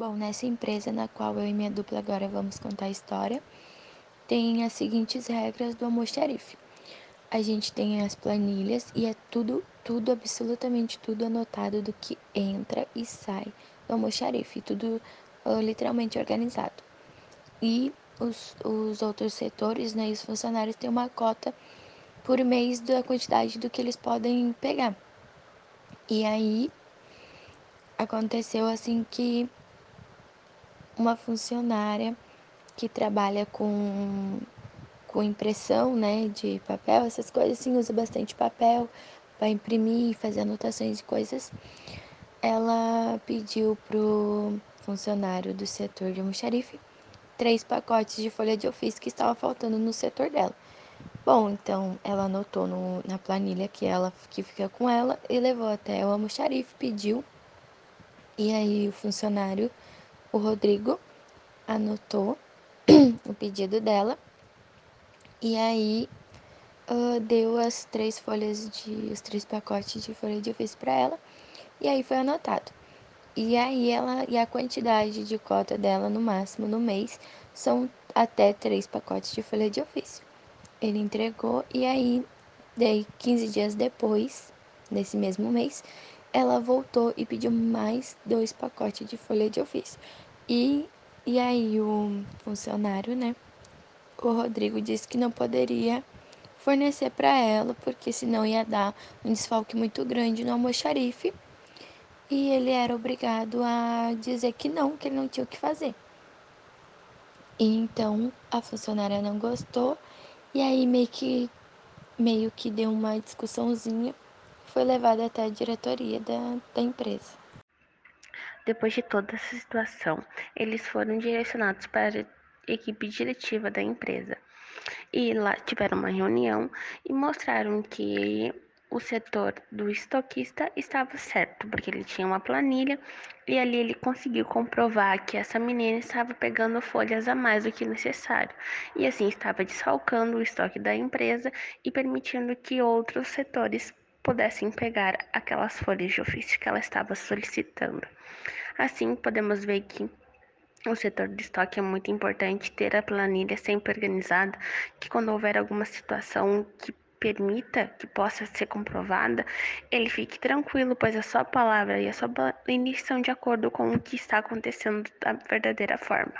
Bom, nessa empresa na qual eu e minha dupla agora vamos contar a história, tem as seguintes regras do almoxarife. A gente tem as planilhas e é tudo, tudo, absolutamente tudo anotado do que entra e sai do almoxarife, tudo uh, literalmente organizado. E os, os outros setores, né, e os funcionários têm uma cota por mês da quantidade do que eles podem pegar. E aí aconteceu assim que uma funcionária que trabalha com, com impressão, né, de papel, essas coisas assim, usa bastante papel para imprimir, fazer anotações e coisas. Ela pediu pro funcionário do setor de almoxarife três pacotes de folha de ofício que estava faltando no setor dela. Bom, então ela anotou no, na planilha que ela que fica com ela e levou até o almoxarife, pediu. E aí o funcionário o Rodrigo anotou o pedido dela e aí uh, deu as três folhas de os três pacotes de folha de ofício para ela e aí foi anotado. E aí ela e a quantidade de cota dela no máximo no mês são até três pacotes de folha de ofício. Ele entregou e aí daí 15 dias depois, nesse mesmo mês, ela voltou e pediu mais dois pacotes de folha de ofício. E, e aí o funcionário, né, o Rodrigo disse que não poderia fornecer para ela, porque senão ia dar um desfalque muito grande no almoxarife. E ele era obrigado a dizer que não, que ele não tinha o que fazer. E então a funcionária não gostou e aí meio que meio que deu uma discussãozinha foi levada até a diretoria da, da empresa. Depois de toda essa situação, eles foram direcionados para a equipe diretiva da empresa. E lá tiveram uma reunião e mostraram que o setor do estoquista estava certo, porque ele tinha uma planilha e ali ele conseguiu comprovar que essa menina estava pegando folhas a mais do que necessário e assim estava desfalcando o estoque da empresa e permitindo que outros setores pudessem pegar aquelas folhas de ofício que ela estava solicitando. Assim, podemos ver que o setor de estoque é muito importante ter a planilha sempre organizada, que quando houver alguma situação que permita que possa ser comprovada, ele fique tranquilo, pois a sua palavra e a sua planilha estão de acordo com o que está acontecendo da verdadeira forma.